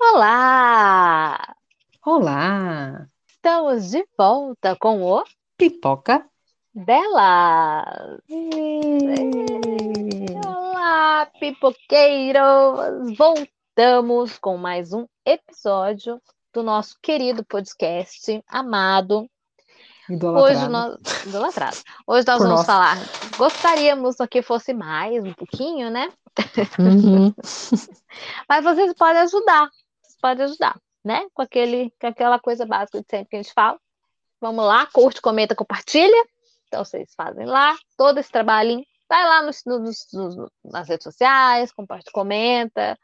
Olá! Olá! Estamos de volta com o Pipoca delas! Olá, pipoqueiros! Voltamos com mais um episódio do nosso querido podcast amado. Idolatrado. Hoje nós, idolatrado. Hoje nós Por vamos falar. Gostaríamos que fosse mais, um pouquinho, né? Uhum. Mas vocês podem ajudar. Podem ajudar, né? Com, aquele, com aquela coisa básica de sempre que a gente fala. Vamos lá, curte, comenta, compartilha. Então vocês fazem lá todo esse trabalhinho. Vai lá nos, nos- nos- nas redes sociais, compartilha, comenta,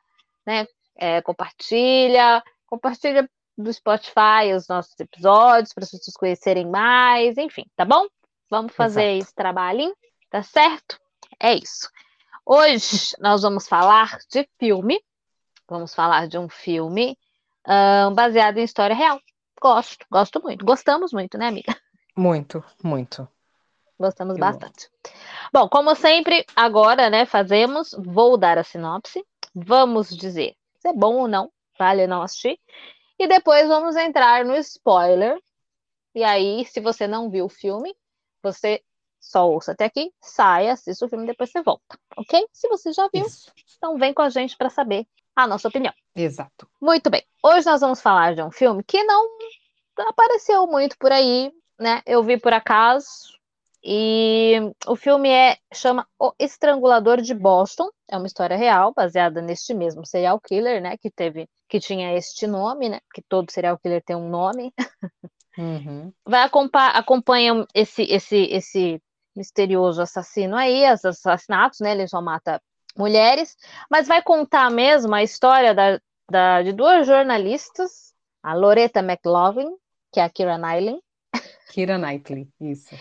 né? É, compartilha, compartilha do Spotify os nossos episódios para vocês conhecerem mais, enfim, tá bom? Vamos fazer Exato. esse trabalhinho, tá certo? É isso. Hoje nós vamos falar de filme. Vamos falar de um filme ahn, baseado em história real. Gosto, gosto muito. Gostamos muito, né, amiga? Muito, muito. Gostamos Eu bastante. Bom, como sempre, agora, né, fazemos, vou dar a sinopse, vamos dizer se é bom ou não, vale não assistir, e depois vamos entrar no spoiler. E aí, se você não viu o filme, você só ouça até aqui, saia, assista o filme e depois você volta, ok? Se você já viu, Isso. então vem com a gente para saber a nossa opinião. Exato. Muito bem. Hoje nós vamos falar de um filme que não apareceu muito por aí, né? Eu vi por acaso. E o filme é chama O Estrangulador de Boston. É uma história real, baseada neste mesmo serial killer, né? Que teve, que tinha este nome, né? Que todo serial killer tem um nome. Uhum. Vai acompa acompanha esse esse esse misterioso assassino aí, os assassinatos, né? Ele só mata mulheres, mas vai contar mesmo a história da, da- de duas jornalistas, a Loretta McLaughlin, que é a Kira Knightley, Kira Knightley, isso.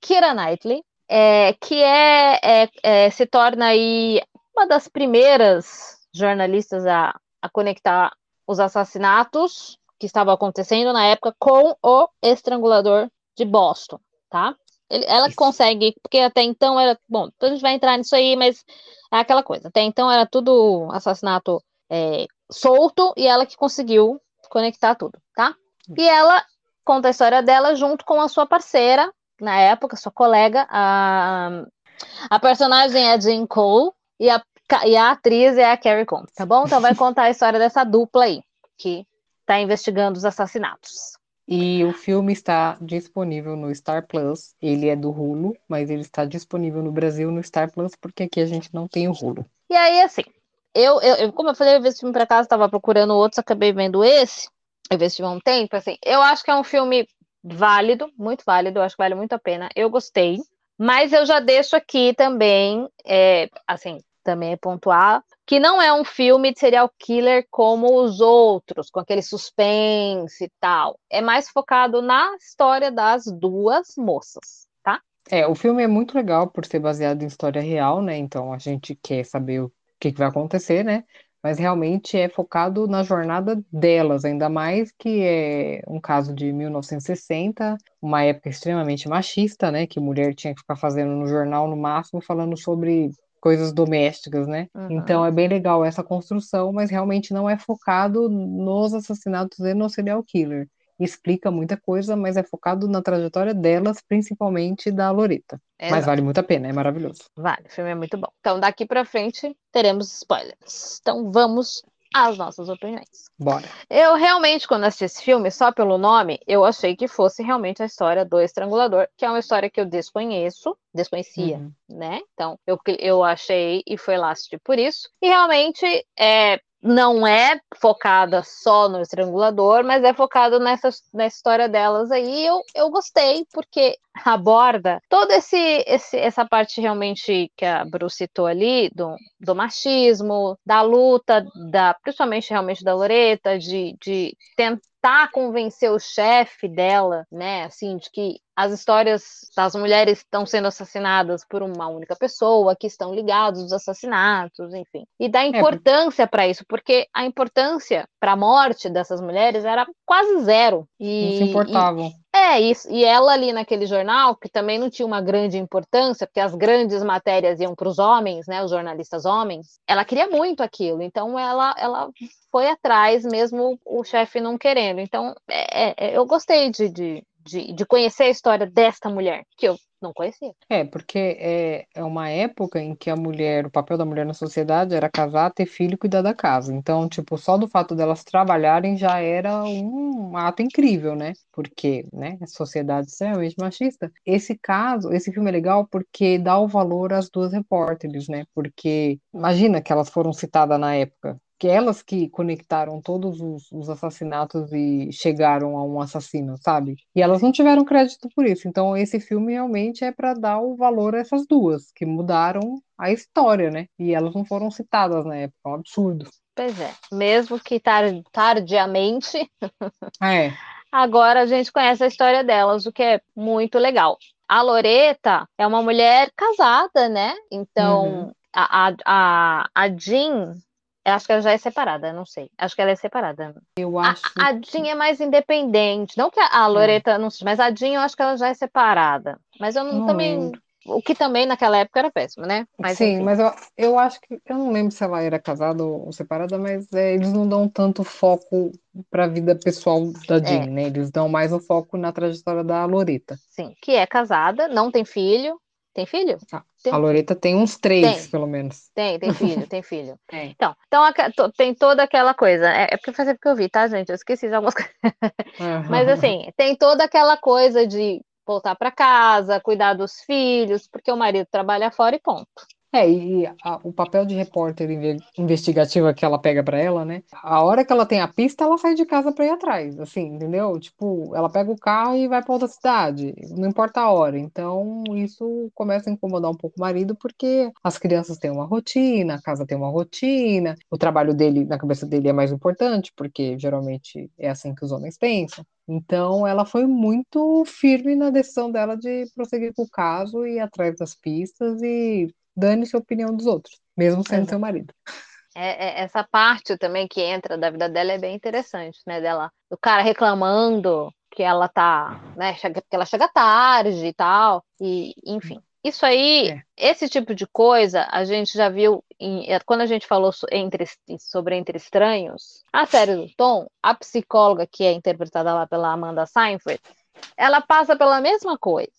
Kira Knightley, é, que é, é- é, se torna aí uma das primeiras jornalistas a, a conectar os assassinatos que estavam acontecendo na época com o estrangulador de Boston, tá? Ele- ela Isso. consegue, porque até então era. Bom, a gente vai entrar nisso aí, mas é aquela coisa. Até então era tudo assassinato é, solto e ela que conseguiu conectar tudo, tá? E ela conta a história dela junto com a sua parceira, na época, sua colega, a, a personagem é a Jean Cole e a, e a atriz é a Carrie Combs, tá bom? Então vai contar a história dessa dupla aí, que tá investigando os assassinatos. E o filme está disponível no Star Plus. Ele é do Hulu, mas ele está disponível no Brasil no Star Plus, porque aqui a gente não tem o Hulu. E aí, assim, eu, eu, como eu falei, eu vi esse filme pra casa, tava procurando outros, acabei vendo esse, eu vi esse filme há um tempo, assim, eu acho que é um filme válido, muito válido, eu acho que vale muito a pena, eu gostei, mas eu já deixo aqui também, é, assim, também é pontuar, que não é um filme de serial killer como os outros, com aquele suspense e tal, é mais focado na história das duas moças, tá? É, o filme é muito legal por ser baseado em história real, né? Então a gente quer saber o que que vai acontecer, né? Mas realmente é focado na jornada delas, ainda mais que é um caso de 1960, uma época extremamente machista, né? Que mulher tinha que ficar fazendo no jornal no máximo falando sobre coisas domésticas, né? Uhum. Então é bem legal essa construção, mas realmente não é focado nos assassinatos e no serial killer. Explica muita coisa, mas é focado na trajetória delas, principalmente da Loretta. Mas vale muito a pena, é maravilhoso. Vale, o filme é muito bom. Então, daqui pra frente, teremos spoilers. Então, vamos às nossas opiniões. Bora. Eu realmente, quando assisti esse filme, só pelo nome, eu achei que fosse realmente a história do Estrangulador, que é uma história que eu desconheço, desconhecia, Uhum. né? Então, eu, eu achei e fui lá assistir por isso. E realmente, é, não é focada só no estrangulador, mas é focado nessa, nessa história delas aí. Eu, eu gostei, porque aborda toda esse, esse, essa parte realmente que a Bru citou ali, do, do machismo, da luta, da, principalmente realmente da Loreta, de, de tentar convencer o chefe dela, né, assim, de que as histórias das mulheres estão sendo assassinadas por uma única pessoa, que estão ligados aos assassinatos, enfim. E dá é, importância é, para isso, porque a importância para a morte dessas mulheres era quase zero. E, não se importavam. É, isso. E ela ali naquele jornal, que também não tinha uma grande importância, porque as grandes matérias iam para os homens, né, os jornalistas homens, ela queria muito aquilo. Então ela, ela foi atrás, mesmo o chefe não querendo. Então é, é, eu gostei de, de, de, de conhecer a história desta mulher, que eu não conhecia. É, porque é, é uma época em que a mulher, o papel da mulher na sociedade era casar, ter filho e cuidar da casa. Então, tipo, só do fato delas trabalharem já era um ato incrível, né? Porque, né, a sociedade extremamente machista. Esse caso, esse filme é legal porque dá o valor às duas repórteres, né? Porque imagina que elas foram citadas na época que elas que conectaram todos os, os, assassinatos e chegaram a um assassino, sabe? E elas não tiveram crédito por isso. Então esse filme realmente é para dar o valor a essas duas que mudaram a história, né? E elas não foram citadas na época, é um absurdo. Pois é, mesmo que tar tardiamente. É. Agora a gente conhece a história delas, o que é muito legal. A Loreta é uma mulher casada, né? Então, uhum. a, a, a Jean eu acho que ela já é separada, não sei. Acho que ela é separada. Eu acho. A, a Jean é mais independente. Não que a, a. Loreta é. não seja, mas a Jean eu acho que ela já é separada. Mas eu não, não também. Lembro. O que também naquela época era péssimo, né? Mas, Sim, enfim. mas eu, eu acho que. Eu não lembro se ela era casada ou separada, mas é, eles não dão tanto foco para a vida pessoal da Jean, é. né? Eles dão mais o foco na trajetória da Loreta. Sim, que é casada, não tem filho, tem filho? Tem... A Loreta tem uns três, tem. pelo menos. Tem, tem filho, tem filho. Tem. Então, então tem toda aquela coisa. É, é porque fazer porque eu vi, tá, gente? Eu esqueci de algumas coisas. Mas assim, tem toda aquela coisa de voltar para casa, cuidar dos filhos, porque o marido trabalha fora e ponto. É, e a, o papel de repórter investigativa que ela pega para ela, né? A hora que ela tem a pista, ela sai de casa para ir atrás, assim, entendeu? Tipo, ela pega o carro e vai para outra cidade, não importa a hora. Então, isso começa a incomodar um pouco o marido, porque as crianças têm uma rotina, a casa tem uma rotina, o trabalho dele, na cabeça dele, é mais importante, porque geralmente é assim que os homens pensam. Então, ela foi muito firme na decisão dela de prosseguir com o caso e atrás das pistas e dane-se a opinião dos outros, mesmo sendo seu marido. É, é, essa parte também que entra da vida dela é bem interessante, né? Dela, do cara reclamando que ela tá, né? Chega, porque ela chega tarde e tal, e enfim. Isso aí, é. esse tipo de coisa, a gente já viu em, é, quando a gente falou entre, sobre Entre Estranhos, a série do Tom, a psicóloga que é interpretada lá pela Amanda Seinfeld, ela passa pela mesma coisa.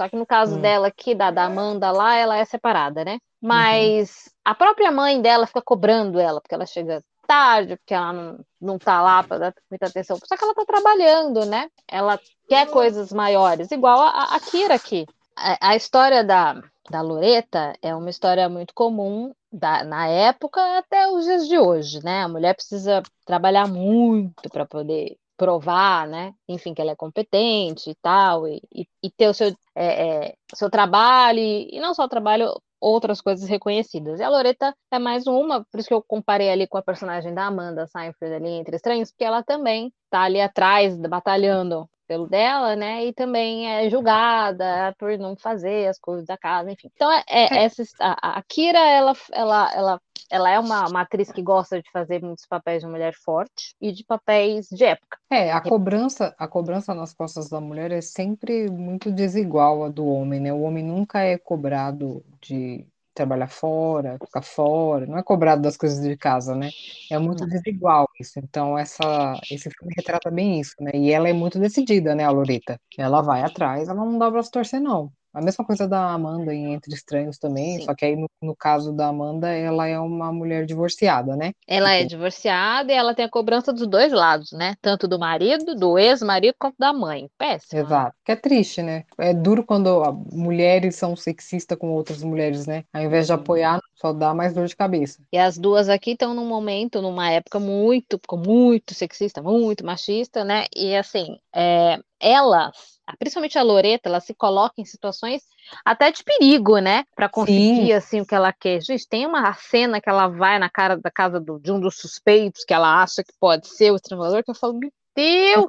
Só que no caso hum. dela aqui, da, da Amanda lá, ela é separada, né? Mas uhum. a própria mãe dela fica cobrando ela, porque ela chega tarde, porque ela não, não tá lá para dar muita atenção. Só que ela tá trabalhando, né? Ela quer coisas maiores, igual a, a Kira aqui. A, a história da, da Loreta é uma história muito comum da, na época até os dias de hoje, né? A mulher precisa trabalhar muito para poder provar, né? Enfim, que ela é competente e tal, e, e, e ter o seu, é, é, seu trabalho, e, não só o trabalho, outras coisas reconhecidas. E a Loreta é mais uma, por isso que eu comparei ali com a personagem da Amanda Seinfeld ali entre Estranhos, porque ela também tá ali atrás, batalhando pelo dela, né? E também é julgada por não fazer as coisas da casa, enfim. Então, é, é, é. essa, a, a Kira, ela, ela, ela ela é uma, uma atriz que gosta de fazer muitos papéis de mulher forte e de papéis de época. É, a cobrança, a cobrança nas costas da mulher é sempre muito desigual a do homem, né? O homem nunca é cobrado de trabalhar fora, ficar fora, não é cobrado das coisas de casa, né? É muito desigual isso. Então, essa, esse filme retrata bem isso, né? E ela é muito decidida, né, a Loreta? Ela vai atrás, ela não dá o braço torcer, não. A mesma coisa da Amanda em Entre Estranhos também, Sim. só que aí no, no, caso da Amanda, ela é uma mulher divorciada, né? Ela é divorciada e ela tem a cobrança dos dois lados, né? Tanto do marido, do ex-marido, quanto da mãe. Péssimo. Exato. Que é triste, né? É duro quando mulheres são sexistas com outras mulheres, né? Ao invés de apoiar, só dá mais dor de cabeça. E as duas aqui estão num momento, numa época muito, muito sexista, muito machista, né? E assim, é, elas principalmente a Loreta, ela se coloca em situações até de perigo, né? Para conseguir Sim. assim o que ela quer. Gente, tem uma cena que ela vai na cara da casa do, de um dos suspeitos que ela acha que pode ser o estrangulador, que eu falo, meu Deus!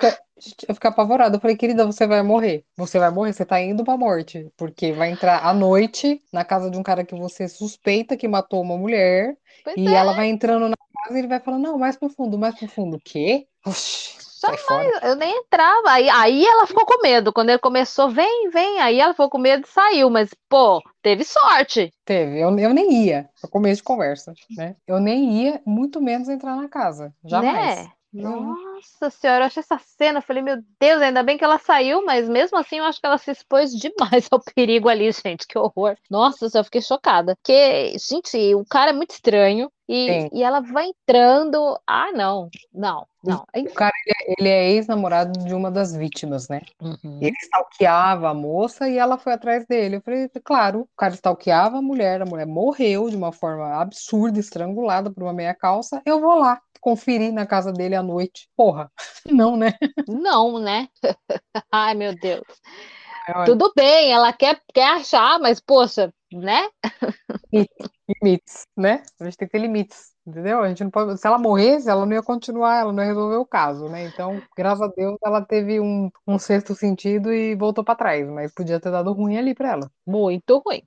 Eu fiquei apavorada. Eu falei, querida, você vai morrer. Você vai morrer, você tá indo pra morte. Porque vai entrar à noite na casa de um cara que você suspeita que matou uma mulher. Pois e é. ela vai entrando na casa e ele vai falando, não, mais pro fundo, mais pro fundo. O quê? Oxi, fora. Eu nem entrava. Aí, aí ela ficou com medo. Quando ele começou, vem, vem. Aí ela ficou com medo e saiu. Mas, pô, teve sorte. Teve, eu, eu nem ia, no começo de conversa, né? Eu nem ia, muito menos entrar na casa. Jamais. Né? Nossa senhora, eu achei essa cena, eu falei, meu Deus, ainda bem que ela saiu, mas mesmo assim eu acho que ela se expôs demais ao perigo ali, gente, que horror. Nossa, eu fiquei chocada. Porque, gente, o cara é muito estranho e, e ela vai entrando. Ah, não, não, não. O cara, ele é, ele é ex-namorado de uma das vítimas, né? Uhum. Ele stalkeava a moça e ela foi atrás dele. Eu falei, claro, o cara stalkeava a mulher, a mulher morreu de uma forma absurda, estrangulada por uma meia calça. Eu vou lá conferir na casa dele à noite. Porra, não, né? Não, né? Ai, meu Deus. Tudo bem, ela quer, quer achar, mas, poxa, né? Limites, né? A gente tem que ter limites, entendeu? A gente não pode. Se ela morresse, ela não ia continuar, ela não ia resolver o caso, né? Então, graças a Deus, ela teve um, um sexto sentido e voltou para trás, mas podia ter dado ruim ali para ela. Muito ruim.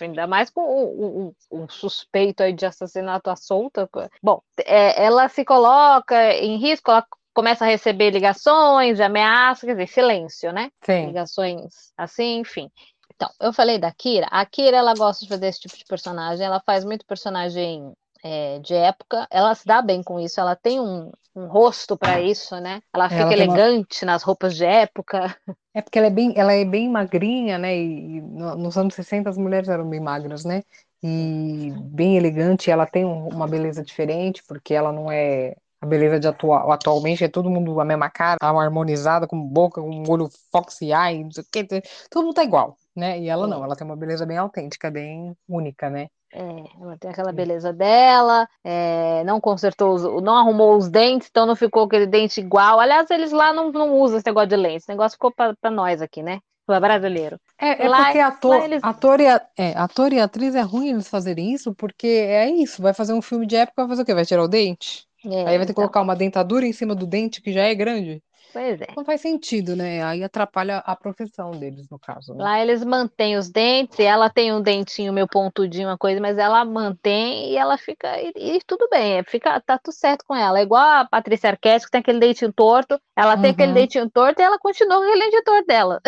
Ainda mais com um, um, um, suspeito aí de assassinato à solta. Bom, é, ela se coloca em risco, ela começa a receber ligações, ameaças, quer dizer, silêncio, né? Sim. Ligações assim, enfim. Então, eu falei da Kira. A Kira, ela gosta de fazer esse tipo de personagem. Ela faz muito personagem é, de época. Ela se dá bem com isso. Ela tem um, um rosto para isso, né? Ela fica ela elegante uma... nas roupas de época. É porque ela é bem, ela é bem magrinha, né? E nos anos 60 as mulheres eram bem magras, né? E bem elegante. Ela tem uma beleza diferente, porque ela não é a beleza de atual, atualmente é todo mundo a mesma cara, tá harmonizada, com boca, com um olho fox eye, não sei o que, todo mundo tá igual, né? E ela não, ela tem uma beleza bem autêntica, bem única, né? É, ela tem aquela beleza dela, é, não consertou, os, não arrumou os dentes, então não ficou aquele dente igual. Aliás, eles lá não, não usam esse negócio de lente, esse negócio ficou para nós aqui, né? Para brasileiro. É, é lá, porque ator, eles... ator, e, é, ator e atriz é ruim eles fazerem isso, porque é isso, vai fazer um filme de época, vai fazer o quê? Vai tirar o dente? É, Aí vai ter que então. colocar uma dentadura em cima do dente que já é grande. Pois é. Não faz sentido, né? Aí atrapalha a profissão deles, no caso. Né? Lá eles mantêm os dentes, ela tem um dentinho meio pontudinho, uma coisa, mas ela mantém e ela fica. E, e tudo bem, fica, tá tudo certo com ela. É igual a Patrícia Arquette, que tem aquele dentinho torto, ela uhum. tem aquele dentinho torto e ela continua com aquele dentinho torto dela.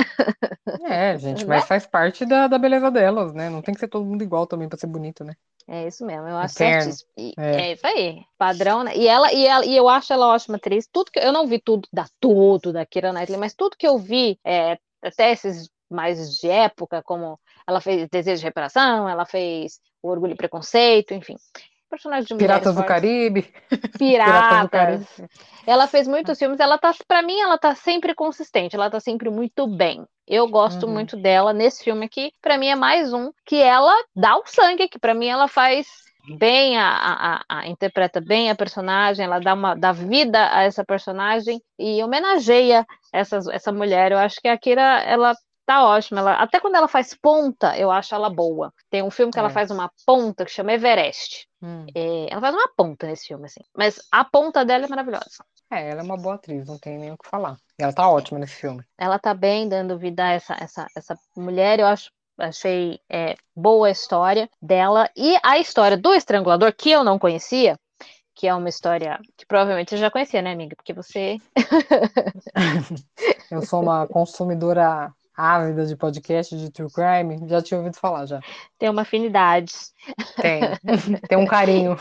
É, gente, mas faz parte da, da beleza delas, né? Não tem que ser todo mundo igual também pra ser bonito, né? É isso mesmo, eu acho certíssimo. É. É. isso aí, padrão, né? E ela, e ela, e eu acho ela ótima atriz. Tudo que eu não vi tudo da tudo da Kira Knightley, mas tudo que eu vi, é, até esses mais de época, como ela fez Desejo de Reparação, ela fez O Orgulho e Preconceito, enfim. Personagem de Piratas do. Caribe. Piratas. do Caribe. Ela fez muitos filmes, ela tá, para mim, ela tá sempre consistente, ela tá sempre muito bem. Eu gosto Uhum. muito dela nesse filme aqui. Pra mim é mais um que ela dá o sangue aqui. Pra mim ela faz bem a, a, a- a- interpreta bem a personagem, ela dá uma dá vida a essa personagem e homenageia essa, essa mulher. Eu acho que a Kira ela tá ótima. Ela, até quando ela faz ponta, eu acho ela boa. Tem um filme que ela É. faz uma ponta que chama Everest. Hum. É, ela faz uma ponta nesse filme, assim. Mas a ponta dela é maravilhosa. É, ela é uma boa atriz, não tem nem o que falar. E ela tá ótima nesse filme. Ela tá bem dando vida a essa, essa, essa mulher. Eu acho, achei é, boa a história dela. E a história do Estrangulador, que eu não conhecia, que é uma história que provavelmente você já conhecia, né, amiga? Porque você. Eu sou uma consumidora ávida de podcast de True Crime, já tinha ouvido falar já. Tem uma afinidade. Tem. tem um carinho.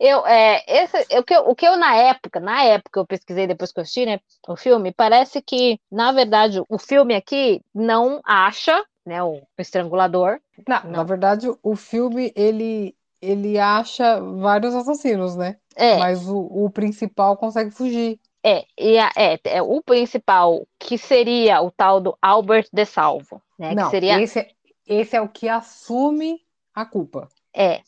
Eu, é, esse, o, que eu, o que eu, na época, na época, eu pesquisei depois que eu assisti, né, o filme, parece que, na verdade, o filme aqui não acha, né, o estrangulador. Não, Não. na verdade, o filme, ele, ele acha vários assassinos, né? É, Mas o, o principal consegue fugir. É, é, é o principal, que seria o tal do Albert de Salvo, né? Não, seria, esse, é- esse é o que assume a culpa, é,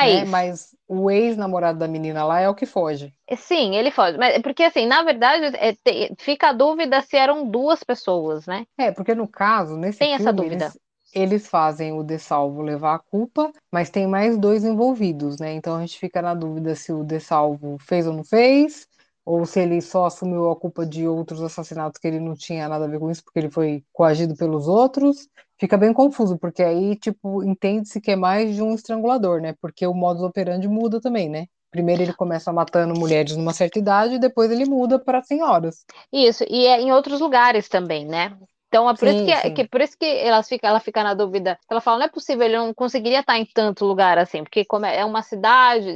né? mas, Mas o ex-namorado da menina lá é o que foge. sim, ele foge, mas porque assim, na verdade, é, te- fica a dúvida se eram duas pessoas, né? É, porque no caso, nesse Tem essa filme, dúvida. eles, eles fazem o De Salvo levar a culpa, mas tem mais dois envolvidos, né? Então a gente fica na dúvida se o De Salvo fez ou não fez, ou se ele só assumiu a culpa de outros assassinatos que ele não tinha nada a ver com isso, porque ele foi coagido pelos outros. Fica bem confuso, porque aí, tipo, entende-se que é mais de um estrangulador, né? Porque o modus operandi muda também, né? Primeiro ele começa matando mulheres numa certa idade, e depois ele muda para senhoras. Isso, e é em outros lugares também, né? Então é por, sim, isso que, que, por isso que elas fica, ela fica na dúvida. Ela fala, não é possível, ele não conseguiria estar em tanto lugar assim, porque como é, é uma cidade,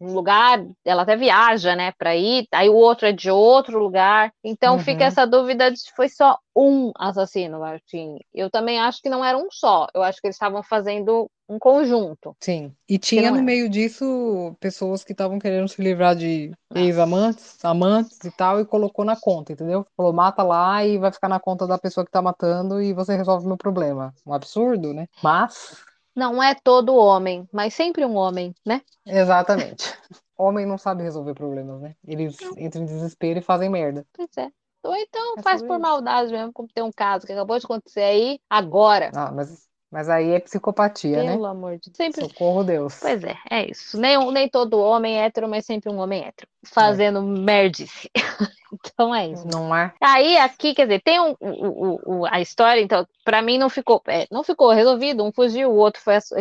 um lugar, ela até viaja, né, para ir, aí o outro é de outro lugar. Então uhum. fica essa dúvida de se foi só um assassino, Martin. Eu também acho que não era um só. Eu acho que eles estavam fazendo um conjunto. Sim. E tinha no é. meio disso pessoas que estavam querendo se livrar de ex-amantes, amantes e tal, e colocou na conta, entendeu? Falou, mata lá e vai ficar na conta da pessoa que tá matando e você resolve o meu problema. Um absurdo, né? Mas. Não é todo homem, mas sempre um homem, né? Exatamente. homem não sabe resolver problemas, né? Eles entram em desespero e fazem merda. Pois é. Ou então é faz por isso. maldade mesmo, como tem um caso que acabou de acontecer aí, agora. Ah, mas mas aí é psicopatia, Pelo né? Pelo amor de Deus. Sempre... Socorro Deus. Pois é, é isso. Nem, nem todo homem é hétero, mas sempre um homem hétero. Fazendo é. merdice. então é isso. Não é? Aí aqui, quer dizer, tem um, o, o, a história, então, para mim não ficou, é, não ficou resolvido, um fugiu, o outro foi esse,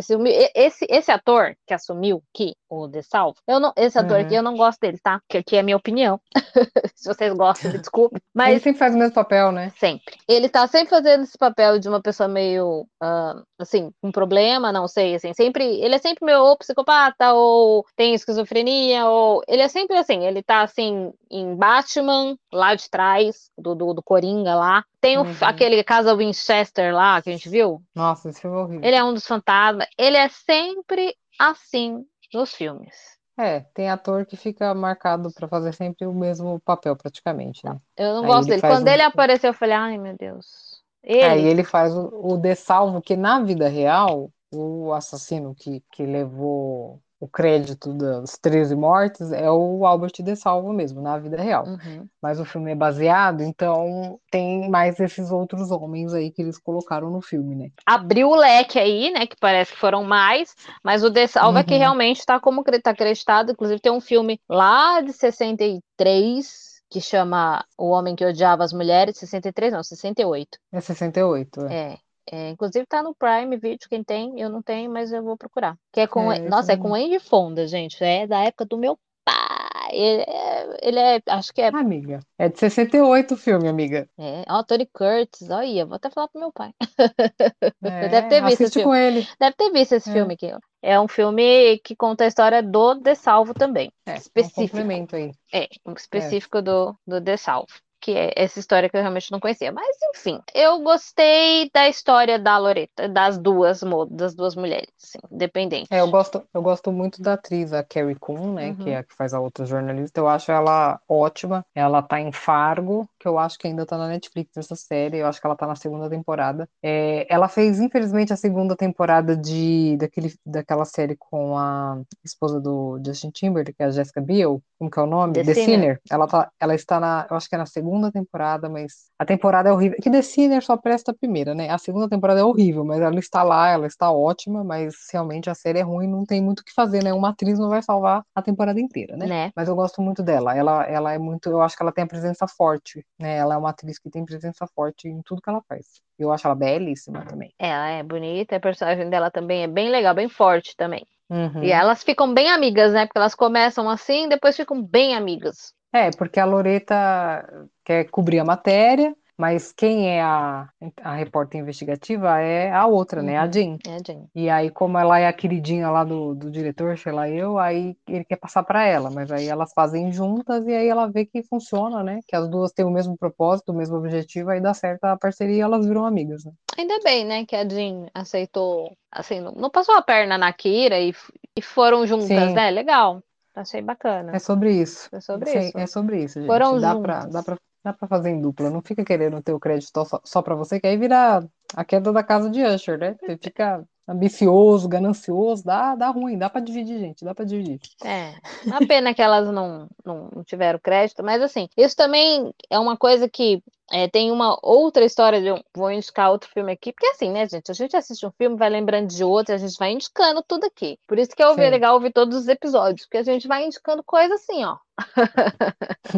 esse, esse ator que assumiu que o De Salvo, eu não, esse ator uhum. aqui eu não gosto dele, tá? Porque aqui é a minha opinião. Se vocês gostam, me desculpe. Mas ele sempre faz o mesmo papel, né? Sempre. Ele tá sempre fazendo esse papel de uma pessoa meio uh, assim, um problema, não sei, assim, sempre, ele é sempre meio ou psicopata, ou tem esquizofrenia, ou ele é sempre assim, ele tá assim, em Batman, lá de trás, do, do, do Coringa lá, tem o, uhum. aquele Casa Winchester lá, que a gente viu. Nossa, esse filme é horrível. Ele é um dos fantasmas, ele é sempre assim nos filmes. É, tem ator que fica marcado para fazer sempre o mesmo papel, praticamente, né? Eu não Aí gosto dele. Quando um... ele apareceu, eu falei, ai meu Deus. Ele. Aí ele faz o, o de salvo, que na vida real, o assassino que, que levou o crédito das 13 mortes é o Albert de Salvo mesmo, na vida real. Uhum. Mas o filme é baseado, então tem mais esses outros homens aí que eles colocaram no filme, né? Abriu o leque aí, né? Que parece que foram mais, mas o De Salvo uhum. é que uhum. realmente está como está acreditado. Inclusive tem um filme lá de 63 que chama O Homem que Odiava as Mulheres, 63, não, 68. É 68, é. é. É, inclusive tá no Prime Video, quem tem, eu não tenho, mas eu vou procurar. Que é com, é, nossa, é com Andy Fonda, gente, é da época do meu pai. Ele é, ele é acho que é... Amiga, é de 68 o filme, amiga. É, ó, Tony Curtis, olha, vou até falar pro meu pai. É, Deve ter visto esse filme. com ele. Deve ter visto esse é. filme aqui. É um filme que conta a história do De Salvo também. É, específico. Um aí. É, um específico é. do, do De Salvo que é essa história que eu realmente não conhecia. Mas, enfim, eu gostei da história da Loreta, das duas das duas mulheres, assim, independentes. É, eu gosto, eu gosto muito da atriz, a Carrie Coon, né, uhum. que é a que faz a outra jornalista. Eu acho ela ótima. Ela tá em Fargo, que eu acho que ainda tá na Netflix essa série. Eu acho que ela tá na segunda temporada. É, ela fez, infelizmente, a segunda temporada de daquele, daquela série com a esposa do Justin Timberlake, que é a Jessica Biel. Como que é o nome? The, The Sinner. Sinner. Ela, tá, ela está na, eu acho que é na segunda temporada, mas a temporada é horrível. Que The Sinner só presta a primeira, né? A segunda temporada é horrível, mas ela está lá, ela está ótima, mas realmente a série é ruim, não tem muito o que fazer, né? Uma atriz não vai salvar a temporada inteira, né? né? Mas eu gosto muito dela. Ela, ela é muito, eu acho que ela tem a presença forte, né? Ela é uma atriz que tem presença forte em tudo que ela faz. Eu acho ela belíssima também. Ela é bonita, a personagem dela também é bem legal, bem forte também. Uhum. E elas ficam bem amigas, né? Porque elas começam assim, depois ficam bem amigas. É, porque a Loreta quer cobrir a matéria, mas quem é a, a repórter investigativa é a outra, né? A uhum. Jean. É a Jean. E aí, como ela é a queridinha lá do, do diretor, sei lá eu, aí ele quer passar para ela, mas aí elas fazem juntas e aí ela vê que funciona, né? Que as duas têm o mesmo propósito, o mesmo objetivo, aí dá certo a parceria e elas viram amigas, né? Ainda bem, né, que a Jean aceitou, assim, não, não passou a perna na Kira e, e foram juntas, Sim. né? Legal. Achei bacana. É sobre isso. É sobre Sim, isso. É sobre isso, gente. Foram dá pra, dá, pra, dá pra fazer em dupla. Não fica querendo ter o crédito só, só pra você, que aí vira a queda da casa de Usher, né? Você fica ambicioso, ganancioso, dá, dá ruim, dá para dividir, gente, dá para dividir. É, uma pena que elas não, não, tiveram crédito, mas assim, isso também é uma coisa que é, tem uma outra história, de um, vou indicar outro filme aqui, porque assim, né, gente, a gente assiste um filme, vai lembrando de outro, a gente vai indicando tudo aqui. Por isso que é legal ouvir todos os episódios, porque a gente vai indicando coisa assim, ó.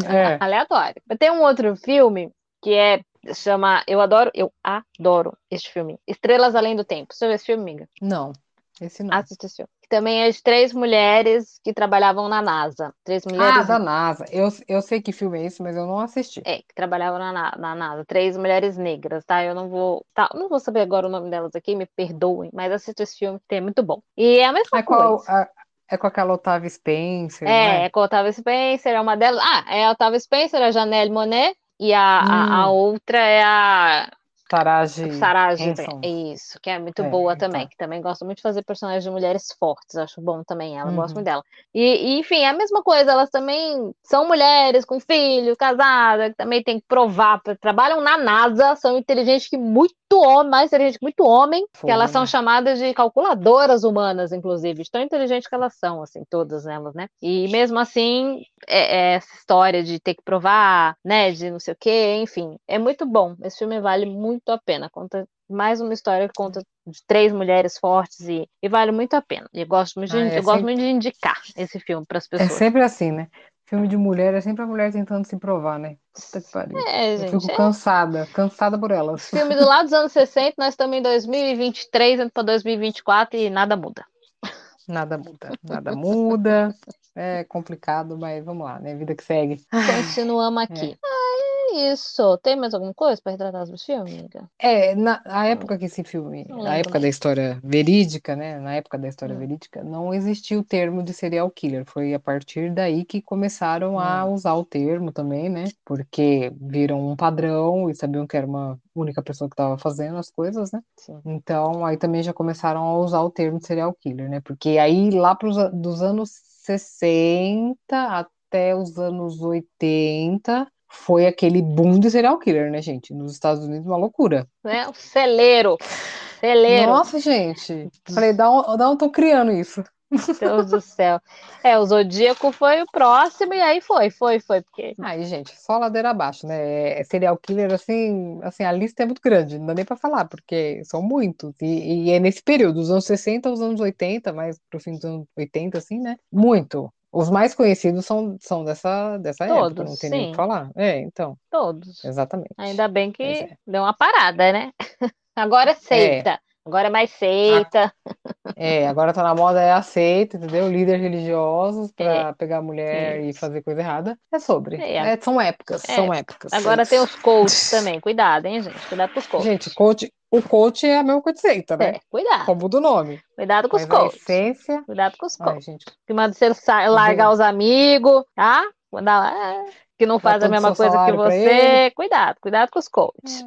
É. Aleatório. Tem um outro filme que é chama Eu adoro, eu adoro este filme. Estrelas Além do Tempo. Você viu esse filme, amiga? Não. Esse não. Assiste esse filme. Que também é de três mulheres que trabalhavam na NASA. Três mulheres. Ah, da NASA. Eu, eu sei que filme é esse, mas eu não assisti. É, que trabalhavam na, na NASA. Três mulheres negras, tá? Eu não vou. Tá, não vou saber agora o nome delas aqui, me perdoem, mas assista esse filme, que é muito bom. E é a mesma é coisa. Qual, a, é com aquela Otávia Spencer. É, é, é com a Otávia Spencer, é uma delas. Ah, é a Otávia Spencer, a Janelle Monet e a, hum. a, a, hum. outra é a Sarage, Sarage isso, que é muito é, boa então. também, que também gosta muito de fazer personagens de mulheres fortes, acho bom também ela, uhum. gosto muito dela. E, e, enfim, é a mesma coisa, elas também são mulheres com filho, casada, que também tem que provar, trabalham na NASA, são inteligentes que muito homem, mais inteligentes que muito homem, Foda, que elas são né? chamadas de calculadoras humanas, inclusive, tão inteligentes que elas são, assim, todas elas, né? E mesmo assim, é, é essa história de ter que provar, né, de não sei o quê, enfim, é muito bom. Esse filme vale muito a pena. Conta mais uma história que conta de três mulheres fortes e, e vale muito a pena. Eu gosto muito de, ah, é eu sempre... gosto muito de indicar esse filme para as é pessoas. É sempre assim, né? Filme de mulher é sempre a mulher tentando se provar, né? Puta que pariu. É, gente, eu fico é... cansada, cansada por elas. Filme do lado dos anos 60, nós estamos em 2023, indo para 2024 e nada muda. Nada muda, nada muda. É complicado, mas vamos lá, né? Vida que segue. Continuamos aqui. É. Ah, é isso. Tem mais alguma coisa para retratar dos filmes, amiga? É, na a época que esse filme, na época da história verídica, né? Na época da história hum. verídica, não existia o termo de serial killer. Foi a partir daí que começaram hum. a usar o termo também, né? Porque viram um padrão e sabiam que era uma única pessoa que estava fazendo as coisas, né? Sim. Então, aí também já começaram a usar o termo de serial killer, né? Porque aí lá pros, dos anos 60 até os anos 80 foi aquele boom de serial killer, né, gente? Nos Estados Unidos, uma loucura. É, o celeiro. Celeiro. Nossa, gente. Falei, dá um, dá um tô criando isso. Deus do céu. É, o Zodíaco foi o próximo e aí foi, foi, foi. Porque... Aí, gente, só ladeira abaixo, né? É, serial killer, assim, assim, a lista é muito grande, não dá nem pra falar, porque são muitos. E, e é nesse período, dos anos 60 aos anos 80, mais pro fim dos anos 80, assim, né? Muito. Os mais conhecidos são, são dessa, dessa Todos, época, não tem sim. nem o que falar. É, então. Todos. Exatamente. Ainda bem que é. deu uma parada, né? Agora é seita. É. Agora é mais seita. É, agora tá na moda é aceita, entendeu? Líderes religiosos para é. pegar mulher Isso. e fazer coisa errada. É sobre. É, é são épocas, é. são épocas. Agora tem os coaches também. Cuidado, hein, gente? Cuidado com os coaches. Gente, coach, o coach é a mesma coisa de seita, né? É, cuidado. Só muda o nome. Cuidado com Mas os coaches. Essência... Cuidado com os coaches. Ai, gente... Que manda você largar os amigos, tá? Mandar lá que não faz a mesma coisa que você. Cuidado, cuidado com os coaches.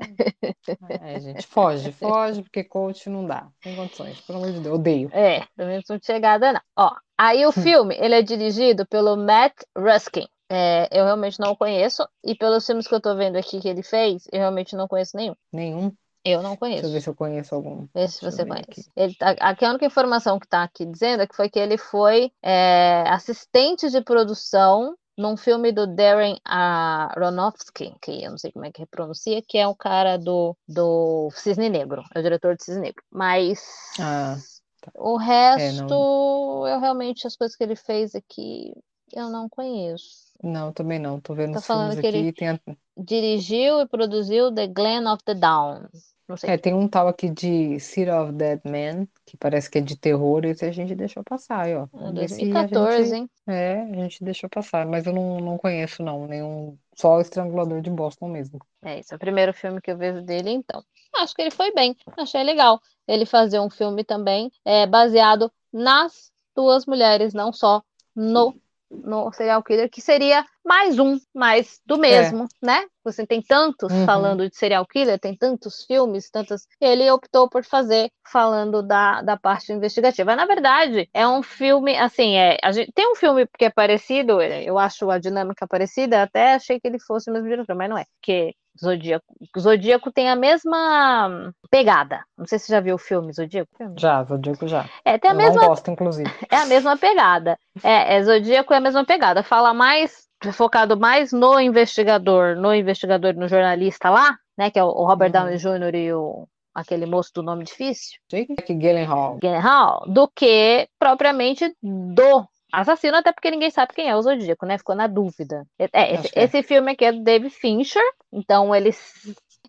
É. gente, foge, foge, porque coach não dá. Tem condições, pelo amor de Deus, odeio. É, também não chegada, não. Ó, aí o filme, ele é dirigido pelo Matt Ruskin. É, eu realmente não o conheço, e pelos filmes que eu tô vendo aqui que ele fez, eu realmente não conheço nenhum. Nenhum? Eu não conheço. Deixa eu ver se eu conheço algum. Vê se você conhece. Aqui. Ele tá, aqui a única informação que está aqui dizendo é que foi que ele foi é, assistente de produção num filme do Darren Aronofsky, que eu não sei como é que pronuncia, que é o cara do, do Cisne Negro, é o diretor de Cisne Negro. Mas ah, tá. o resto, é, não... eu realmente, as coisas que ele fez aqui, eu não conheço. Não, também não. Tô vendo tá os filmes aqui. Ele tem... Dirigiu e produziu The Glen of the Downs. Não sei. É, tem um tal aqui de City of Dead Men, que parece que é de terror, esse a gente deixou passar aí, ó. É 2014, gente... hein? É, a gente deixou passar, mas eu não, não conheço, não, nenhum. Só o Estrangulador de Boston mesmo. É, esse é o primeiro filme que eu vejo dele, então. Acho que ele foi bem, achei legal ele fazer um filme também é, baseado nas duas mulheres, não só no no serial killer, que seria mais um, mais do mesmo, é. né? Você tem tantos uhum. falando de serial killer, tem tantos filmes, tantas. Ele optou por fazer falando da, da parte investigativa. Na verdade, é um filme, assim, é, a gente, tem um filme que é parecido, eu acho a dinâmica parecida, até achei que ele fosse o mesmo diretor, mas não é. Que Zodíaco. Zodíaco tem a mesma pegada. Não sei se você já viu o filme Zodíaco. Já, Zodíaco já. É, tem a Eu mesma. Não gosto, inclusive. É a mesma pegada. É, é Zodíaco é a mesma pegada. Fala mais focado mais no investigador, no investigador, no jornalista lá, né, que é o Robert uhum. Downey Jr. e o aquele moço do nome difícil, Jake Gyllenhaal, Gyllenhaal, do que propriamente do assassino, até porque ninguém sabe quem é o Zodíaco, né? Ficou na dúvida. É, esse, é. esse filme aqui é do David Fincher, então eles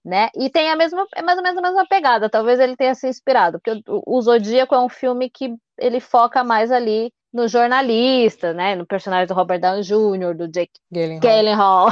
né? E tem a mesma, é mais ou menos a mesma pegada. Talvez ele tenha se inspirado, porque o, o Zodíaco é um filme que ele foca mais ali no jornalista, né? No personagem do Robert Downey Jr., do Jake Gyllenhaal,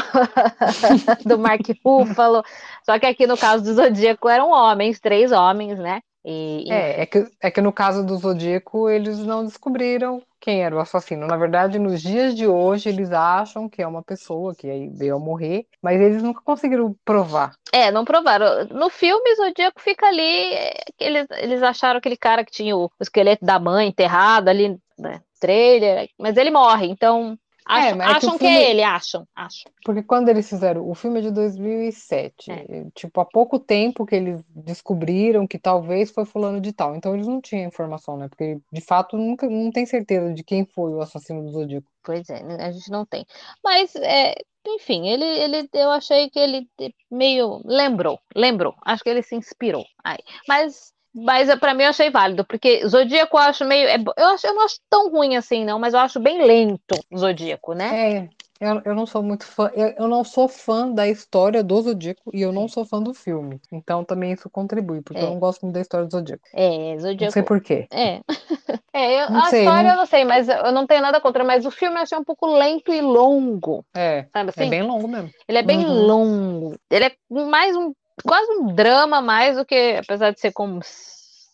do Mark Ruffalo. Só que aqui no caso do Zodíaco eram homens, três homens, né? E, é, é que, é que no caso do Zodíaco eles não descobriram quem era o assassino. Na verdade, nos dias de hoje, eles acham que é uma pessoa que veio a morrer, mas eles nunca conseguiram provar. É, não provaram. No filme, Zodíaco fica ali. Eles, eles acharam aquele cara que tinha o, o esqueleto da mãe enterrado ali, né? Trailer, mas ele morre, então Acham, é, é acham que, filme... que, é ele, acham, acham. Porque quando eles fizeram o filme é de 2007, é. tipo, há pouco tempo que eles descobriram que talvez foi fulano de tal. Então eles não tinham informação, né? Porque de fato nunca não tem certeza de quem foi o assassino do Zodíaco. Pois é, a gente não tem. Mas é, enfim, ele, ele, eu achei que ele meio lembrou, lembrou. Acho que ele se inspirou. Aí. Mas mas para mim eu achei válido, porque Zodíaco eu acho meio. É, eu, acho, eu não acho tão ruim assim, não, mas eu acho bem lento Zodíaco, né? É, eu, eu não sou muito fã. Eu, eu não sou fã da história do Zodíaco e eu não sou fã do filme. Então também isso contribui, porque é. eu não gosto muito da história do Zodíaco. É, Zodíaco. Não sei porquê. É. é eu, a sei, história não... eu não sei, mas eu não tenho nada contra. Mas o filme eu achei um pouco lento e longo. É. Sabe assim? É bem longo mesmo. Ele é bem uhum. longo. Ele é mais um quase um drama mais do que, apesar de ser como,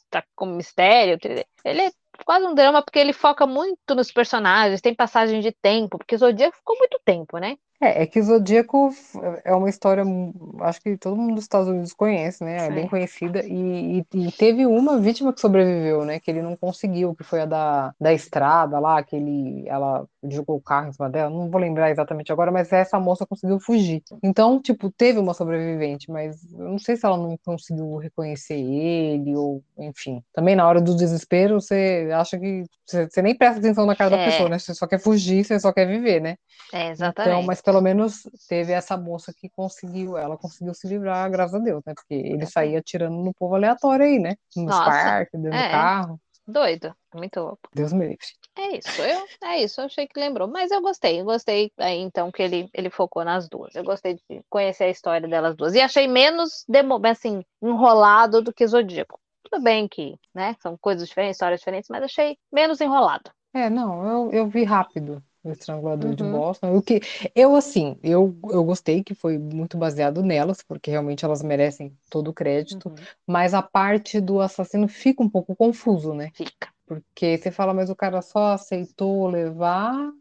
tá, como mistério, ele é quase um drama porque ele foca muito nos personagens, tem passagem de tempo, porque Zodíaco ficou muito tempo, né? É, é que Zodíaco é uma história, acho que todo mundo dos Estados Unidos conhece, né? É bem conhecida. E, e, e, teve uma vítima que sobreviveu, né? Que ele não conseguiu, que foi a da, da estrada lá, que ele, ela jogou o carro em cima dela. Não vou lembrar exatamente agora, mas essa moça conseguiu fugir. Então, tipo, teve uma sobrevivente, mas eu não sei se ela não conseguiu reconhecer ele, ou enfim. Também na hora do desespero, você acha que. Você, nem presta atenção na cara é. da pessoa, né? Você só quer fugir, você só quer viver, né? É, exatamente. Então, mas pelo menos teve essa moça que conseguiu, ela conseguiu se livrar, graças a Deus, né? Porque ele saía atirando no povo aleatório aí, né? Nos Nossa, parques, dentro é, do carro. Doido, muito louco. Deus me livre. É isso, eu, é isso, eu achei que lembrou. Mas eu gostei, eu gostei aí, então que ele, ele focou nas duas. Eu gostei de conhecer a história delas duas. E achei menos, assim, enrolado do que Zodíaco. Tudo bem que, né, são coisas diferentes, histórias diferentes, mas achei menos enrolado. É, não, eu, eu vi rápido o Estrangulador uhum. de Boston. O que eu assim, eu, eu gostei que foi muito baseado nelas, porque realmente elas merecem todo o crédito, uhum. mas a parte do assassino fica um pouco confuso, né? Fica. Porque você fala, mas o cara só aceitou levar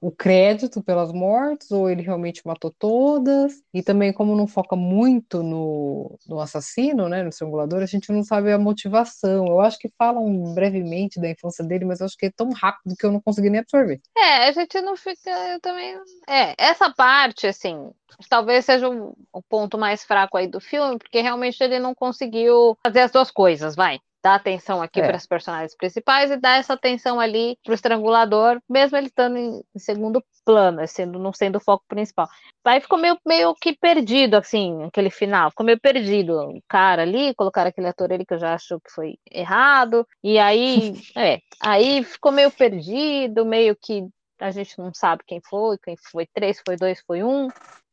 o crédito pelas mortes, ou ele realmente matou todas? E também, como não foca muito no, no assassino, né, no estrangulador, a gente não sabe a motivação. Eu acho que falam brevemente da infância dele, mas eu acho que é tão rápido que eu não consegui nem absorver. É, a gente não fica. Eu também. É, essa parte, assim, talvez seja o, o ponto mais fraco aí do filme, porque realmente ele não conseguiu fazer as duas coisas, vai dar atenção aqui é. para os personagens principais e dar essa atenção ali para o estrangulador, mesmo ele estando em, segundo plano, sendo, não sendo o foco principal. Aí ficou meio, meio que perdido, assim, aquele final, ficou meio perdido. O cara ali, colocaram aquele ator ali que eu já acho que foi errado, e aí, é, aí ficou meio perdido, meio que a gente não sabe quem foi, quem foi três, foi dois, foi um.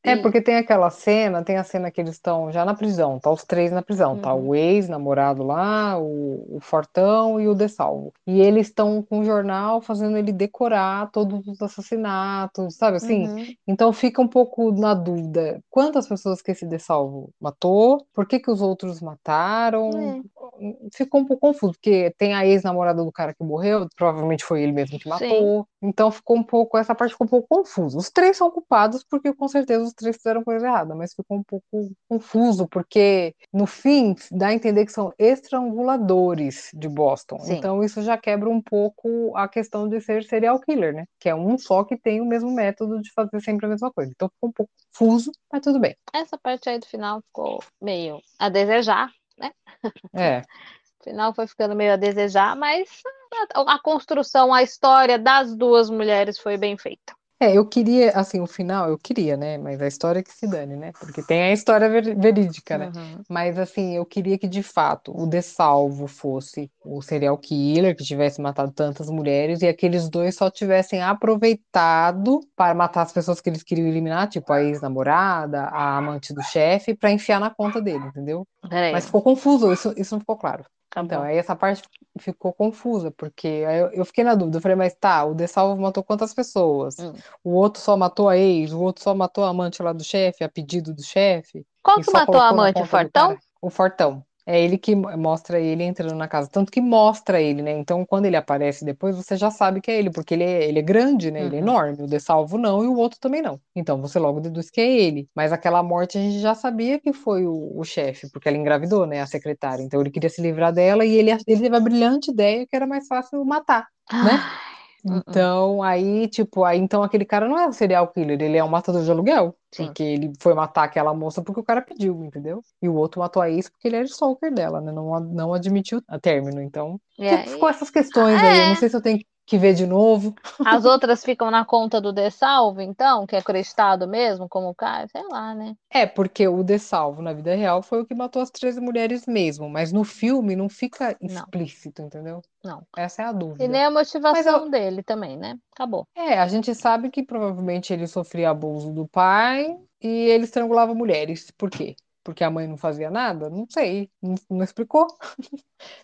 É, porque tem aquela cena, tem a cena que eles estão já na prisão, tá os três na prisão, uhum. tá o uhum. ex-namorado lá, o, o, Fortão e o De Salvo. E eles estão com o jornal fazendo ele decorar todos os assassinatos, sabe assim? Uhum. Então fica um pouco na dúvida, quantas pessoas que esse De Salvo matou? Por que que os outros mataram? É. ficou um pouco confuso, porque tem a ex-namorada do cara que morreu, provavelmente foi ele mesmo que matou. Sim. Então ficou um pouco, essa parte ficou um pouco confusa. Os três são culpados porque com certeza os três fizeram coisa errada, mas ficou um pouco confuso, porque no fim dá a entender que são estranguladores de Boston. Sim. Então isso já quebra um pouco a questão de ser serial killer, né? Que é um só que tem o mesmo método de fazer sempre a mesma coisa. Então ficou um pouco confuso, mas tudo bem. Essa parte aí do final ficou meio a desejar, né? É. o final foi ficando meio a desejar, mas a, a construção, a história das duas mulheres foi bem feita. É, eu queria, assim, o final, eu queria, né? Mas a história é que se dane, né? Porque tem a história verídica, né? Uhum. Mas, assim, eu queria que, de fato, o De Salvo fosse o serial killer que tivesse matado tantas mulheres e aqueles dois só tivessem aproveitado para matar as pessoas que eles queriam eliminar, tipo a ex-namorada, a amante do chefe, para enfiar na conta dele, entendeu? Mas ficou confuso, isso, isso não ficou claro. Tá então, aí essa parte ficou confusa, porque eu, eu, fiquei na dúvida. Eu falei, mas tá, o De Salvo matou quantas pessoas? Hum. O outro só matou a ex, o outro só matou a amante lá do chefe, a pedido do chefe. Qual que matou a amante, o Fortão? O Fortão. É ele que mostra ele entrando na casa. Tanto que mostra ele, né? Então, quando ele aparece depois, você já sabe que é ele, porque ele é, ele é grande, né? Uhum. Ele é uhum. enorme. O De Salvo não e o outro também não. Então, você logo deduz que é ele. Mas aquela morte a gente já sabia que foi o, o chefe, porque ela engravidou, né? A secretária. Então, ele queria se livrar dela e ele, ele teve a brilhante ideia que era mais fácil matar, né? Uh-uh. Então, aí, tipo, aí então aquele cara não é serial killer, ele é um matador de aluguel. Sim. Porque ele foi matar aquela moça porque o cara pediu, entendeu? E o outro matou a ex porque ele era stalker dela, né? Não, não admitiu a término. Então, é, ficou essas questões aí. Eu não é. sei se eu tenho que ver de novo. As outras ficam na conta do De Salvo, então, que é acreditado mesmo como o cara, sei lá, né? É, porque o De Salvo na vida real foi o que matou as 13 mulheres mesmo, mas no filme não fica explícito, não. entendeu? Não. Essa é a dúvida. E nem a motivação dele também, né? Acabou. É, a gente sabe que provavelmente ele sofria abuso do pai e ele estrangulava mulheres. Por quê? Porque a mãe não fazia nada? Não sei, não, não, explicou.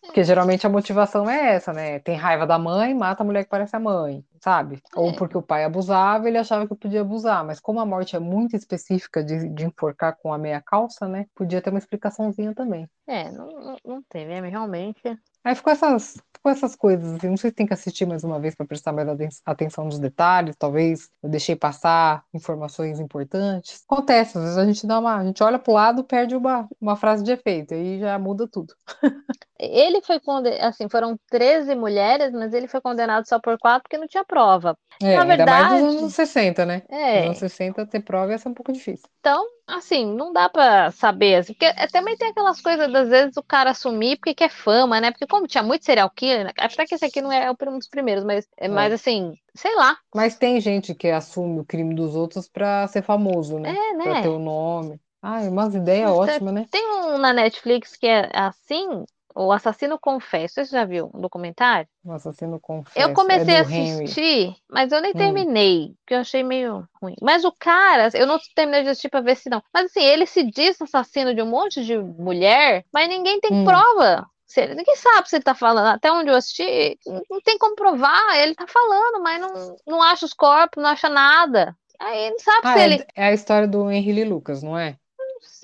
porque geralmente a motivação é essa, né? Tem raiva da mãe, mata a mulher que parece a mãe, sabe? É. Ou porque o pai abusava, ele achava que podia abusar. Mas como a morte é muito específica de, de enforcar com a meia calça, né? Podia ter uma explicaçãozinha também. É, não, não teve, é, realmente. Aí ficou essas, ficou essas coisas, assim, não sei se tem que assistir mais uma vez para prestar mais atenção nos detalhes, talvez eu deixei passar informações importantes. Acontece, às vezes a gente dá uma, a gente olha pro lado, perde uma, uma frase de efeito, aí já muda tudo. ele foi condenado, assim, foram 13 mulheres, mas ele foi condenado só por quatro porque não tinha prova. É, Na verdade, ainda mais nos anos 60, né? É. Nos anos 60 ter prova ia ser um pouco difícil. Então, assim, não dá para saber, assim, porque é, também tem aquelas coisas, das vezes, o cara assumir porque quer fama, né? Porque como tinha muito serial killer, né? até que esse aqui não é um dos primeiros, mas é, é. mais assim, sei lá. Mas tem gente que assume o crime dos outros para ser famoso, né? É, né? Pra ter o nome. Ai, umas ideias ótimas, né? Tem um na Netflix que é assim, o Assassino Confesso, você já viu um documentário? O Assassino Confesso. Eu comecei é a assistir, Henry. mas eu nem hum. terminei, porque eu achei meio ruim. Mas o cara, eu não terminei de assistir pra ver se não. Mas assim, ele se diz assassino de um monte de mulher, mas ninguém tem hum. prova. Ninguém sabe se ele tá falando. Até onde eu assisti, não tem como provar. Ele tá falando, mas não, não acha os corpos, não acha nada. Aí não sabe ah, se é, ele. É a história do Henry Lucas, não é?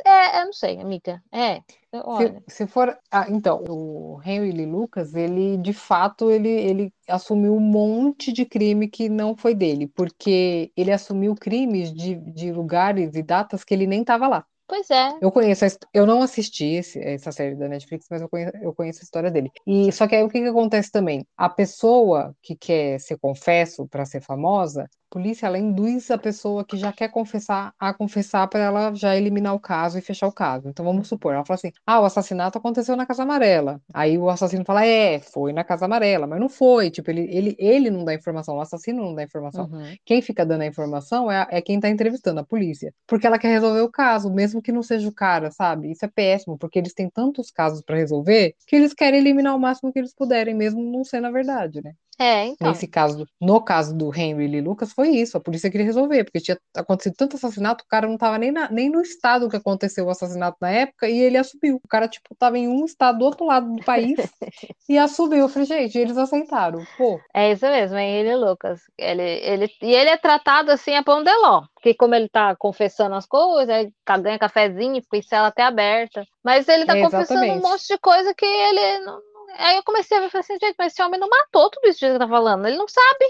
É, eu não sei, amiga. É. Se, se, for, ah, então, o Henry Lee Lucas, ele de fato ele, ele assumiu um monte de crime que não foi dele, porque ele assumiu crimes de, de lugares e datas que ele nem estava lá. Pois é. Eu conheço, a, eu não assisti esse, essa série da Netflix, mas eu conheço, eu conheço a história dele. E só que aí o que, que acontece também? A pessoa que quer ser confesso para ser famosa, polícia ela induz a pessoa que já quer confessar a confessar para ela já eliminar o caso e fechar o caso. Então vamos supor, ela fala assim: "Ah, o assassinato aconteceu na Casa Amarela". Aí o assassino fala: "É, foi na Casa Amarela", mas não foi, tipo, ele ele, ele não dá informação, o assassino não dá informação. Uhum. Quem fica dando a informação é, é quem tá entrevistando a polícia, porque ela quer resolver o caso, mesmo que não seja o cara, sabe? Isso é péssimo, porque eles têm tantos casos para resolver que eles querem eliminar o máximo que eles puderem, mesmo não sendo a verdade, né? É, então. Nesse caso, no caso do Henry Lee Lucas, foi isso. A polícia queria resolver, porque tinha acontecido tanto assassinato, o cara não estava nem, na- nem no estado que aconteceu o assassinato na época, e ele assumiu. O cara, tipo, tava em um estado do outro lado do país e assumiu. Eu falei, gente, eles aceitaram. Pô, É isso mesmo, ele, Lucas. Ele, ele, e ele é tratado assim a pão de ló, porque como ele tá confessando as coisas, tá- ganha cafezinho, fica em cela até aberta. Mas ele tá É, confessando um monte de coisa que ele. Não... Aí eu comecei a ver falei assim, gente, mas esse homem não matou tudo isso que ele tá falando. Ele não sabe.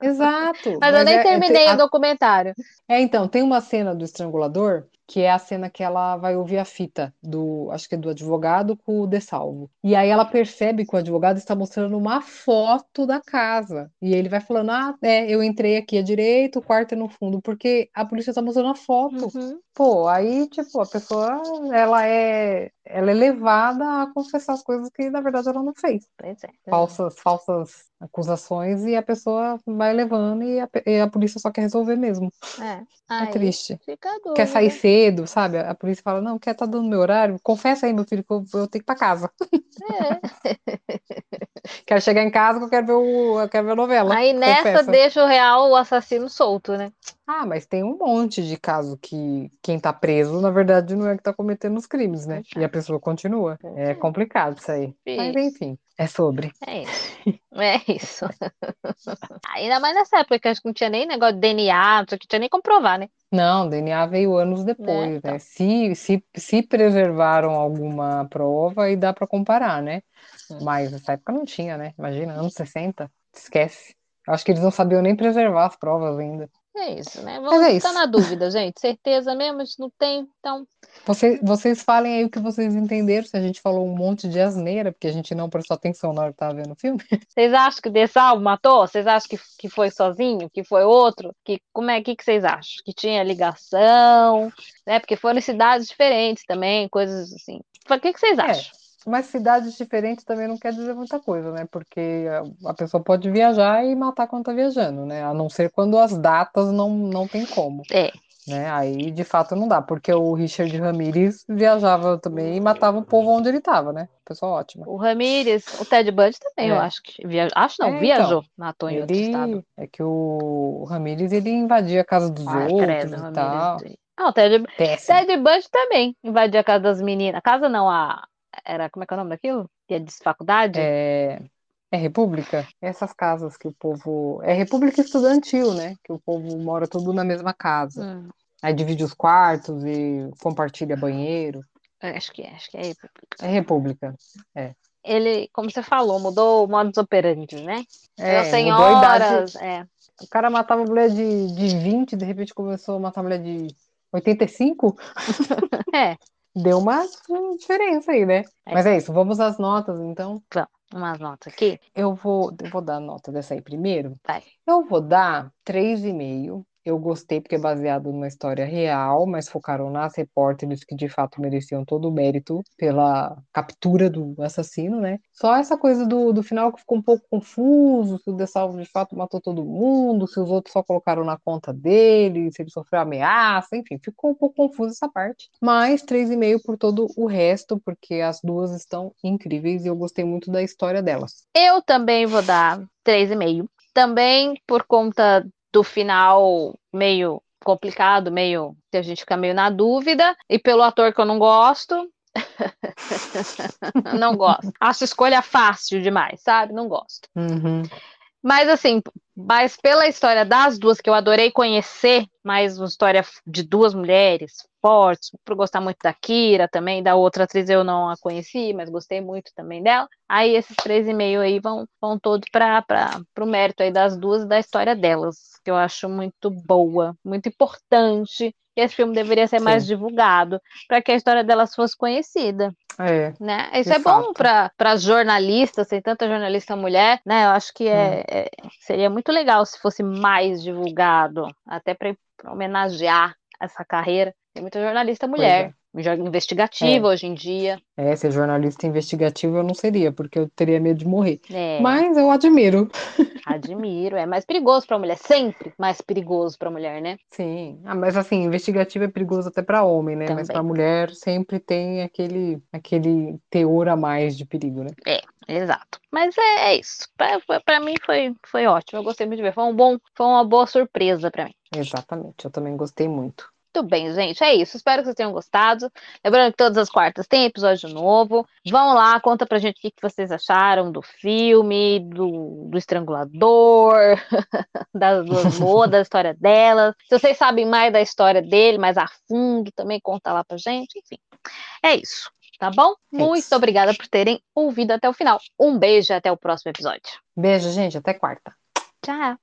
exato. Mas, eu nem é- é- terminei a- o documentário. É, então, tem uma cena do estrangulador que é a cena que ela vai ouvir a fita do, acho que é do advogado com o De Salvo. E aí ela percebe que o advogado está mostrando uma foto da casa. E ele vai falando: "Ah, é, eu entrei aqui à direita, o quarto é no fundo", porque a polícia está mostrando a foto. Uhum. Pô, aí, tipo, a pessoa, ela é, ela é levada a confessar as coisas que, na verdade, ela não fez. Pois é. Falsas, falsas acusações e a pessoa vai levando e a, e a polícia só quer resolver mesmo. É. É triste. Quer sair cedo, sabe? A polícia fala, não, quer tá dando meu horário? Confessa aí, meu filho, que eu, eu tenho que ir pra casa. É. Quero chegar em casa que eu quero ver, o, quero ver a novela. Aí nessa Confessa. deixa o real o assassino solto, né? Ah, mas tem um monte de caso que quem tá preso, na verdade, não é que tá cometendo os crimes, né? E a pessoa continua. É complicado isso aí. Mas enfim, é sobre. É isso. É isso. Ainda mais nessa época que acho que não tinha nem negócio de DNA, não tinha nem comprovar, né? Não, DNA veio anos depois, Né, né? Se, se, se preservaram alguma prova, aí dá pra comparar, né? Hum. Mas nessa época não tinha, né? Imagina, anos 60, esquece. Acho que eles não sabiam nem preservar as provas ainda. É isso, né? Vamos é ficar na dúvida, gente. Certeza mesmo, a gente não tem, então. Você, vocês falem aí o que vocês entenderam, se a gente falou um monte de asneira, porque a gente não prestou atenção na hora que tava vendo o filme. Vocês acham que o De Salvo matou? Vocês acham que, que foi sozinho? Que foi outro? Que, como é que, que vocês acham? Que tinha ligação, né? Porque foram em cidades diferentes também, coisas assim. O que, que vocês É. acham? Mas cidades diferentes também não quer dizer muita coisa, né? Porque a, pessoa pode viajar e matar quando tá viajando, né? A não ser quando as datas não, não tem como. É. né? Aí de fato não dá, porque o Richard Ramirez viajava também e matava o povo onde ele estava, né? Pessoa ótima. O Ramírez, o Ted Bundy também, eu É. acho que viajou. Acho não, É, então. viajou, matou em outro estado. Ele é que o Ramirez ele invadia a casa dos Ai, outros credo, e tal. Ramírez. Ah, o Ted, Péssimo. Ted Bundy também invadiu a casa das meninas. A casa não, a. Era, como é que é o nome daquilo? Que é de faculdade? É, é república? Essas casas que o povo. É república estudantil, né? Que o povo mora tudo na mesma casa. Hum, Aí divide os quartos e compartilha banheiro. acho que é, acho que é. É república. Ele, como você falou, mudou o modus operandi, né? É, mudou senhoras, é. O cara matava mulher de, de 20, de repente começou a matar mulher de 85. É, Deu uma diferença aí, né? É. Mas é isso, vamos às notas, então. umas notas aqui. Eu vou, eu vou dar a nota dessa aí primeiro. Vai. Eu vou dar 3,5. Eu gostei porque é baseado numa história real, mas focaram nas repórteres que de fato mereciam todo o mérito pela captura do assassino, né? Só essa coisa do, do final que ficou um pouco confuso, se o De Salvo de fato matou todo mundo, se os outros só colocaram na conta dele, se ele sofreu ameaça, enfim, ficou um pouco confuso essa parte. Mas 3,5 por todo o resto, porque as duas estão incríveis e eu gostei muito da história delas. Eu também vou dar 3,5. Também por conta do final meio complicado, meio que a gente fica meio na dúvida, e pelo ator que eu não gosto. não gosto. Acho escolha fácil demais, sabe? Não gosto. Uhum. Mas assim, mas pela história das duas que eu adorei conhecer, mais uma história de duas mulheres fortes, por gostar muito da Kira também, da outra atriz eu não a conheci, mas gostei muito também dela. Aí esses três e meio aí vão, vão todos para o mérito aí das duas e da história delas, que eu acho muito boa, muito importante. que Esse filme deveria ser mais Sim. divulgado para que a história delas fosse conhecida É, né? Isso é bom fato. para as jornalistas, tem tanta jornalista mulher, né? Eu acho que é, é- seria muito legal se fosse mais divulgado, até para homenagear essa carreira. Tem muita jornalista mulher, investigativa hoje em dia. é, ser jornalista investigativo eu não seria, porque eu teria medo de morrer. É, Mas eu admiro. admiro, é mais perigoso para mulher, sempre mais perigoso para mulher, né? Sim, ah, mas assim, investigativo é perigoso até para homem, né? Mas Também. para mulher sempre tem aquele, aquele teor a mais de perigo, né? Exato. Mas é, é isso. Para mim foi, foi ótimo. Eu gostei muito de ver. Foi um bom, foi uma boa surpresa para mim. Exatamente. Eu também gostei muito. Muito bem, gente. É isso. Espero que vocês tenham gostado. Lembrando que todas as quartas tem episódio novo. Vão lá, conta pra gente o que vocês acharam do filme, do, do estrangulador, das duas modas, da história delas. Se vocês sabem mais da história dele, mais a fundo, também conta lá pra gente. Enfim, é isso. Tá bom? É Muito isso. obrigada por terem ouvido até o final. Um beijo e até o próximo episódio. Beijo, gente. Até quarta. Tchau.